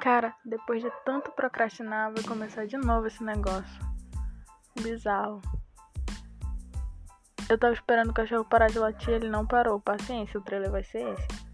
Cara, depois de tanto procrastinar, vai começar de novo esse negócio. Bizarro. Eu tava esperando o cachorro parar de latir, ele não parou. Paciência, o trailer vai ser esse.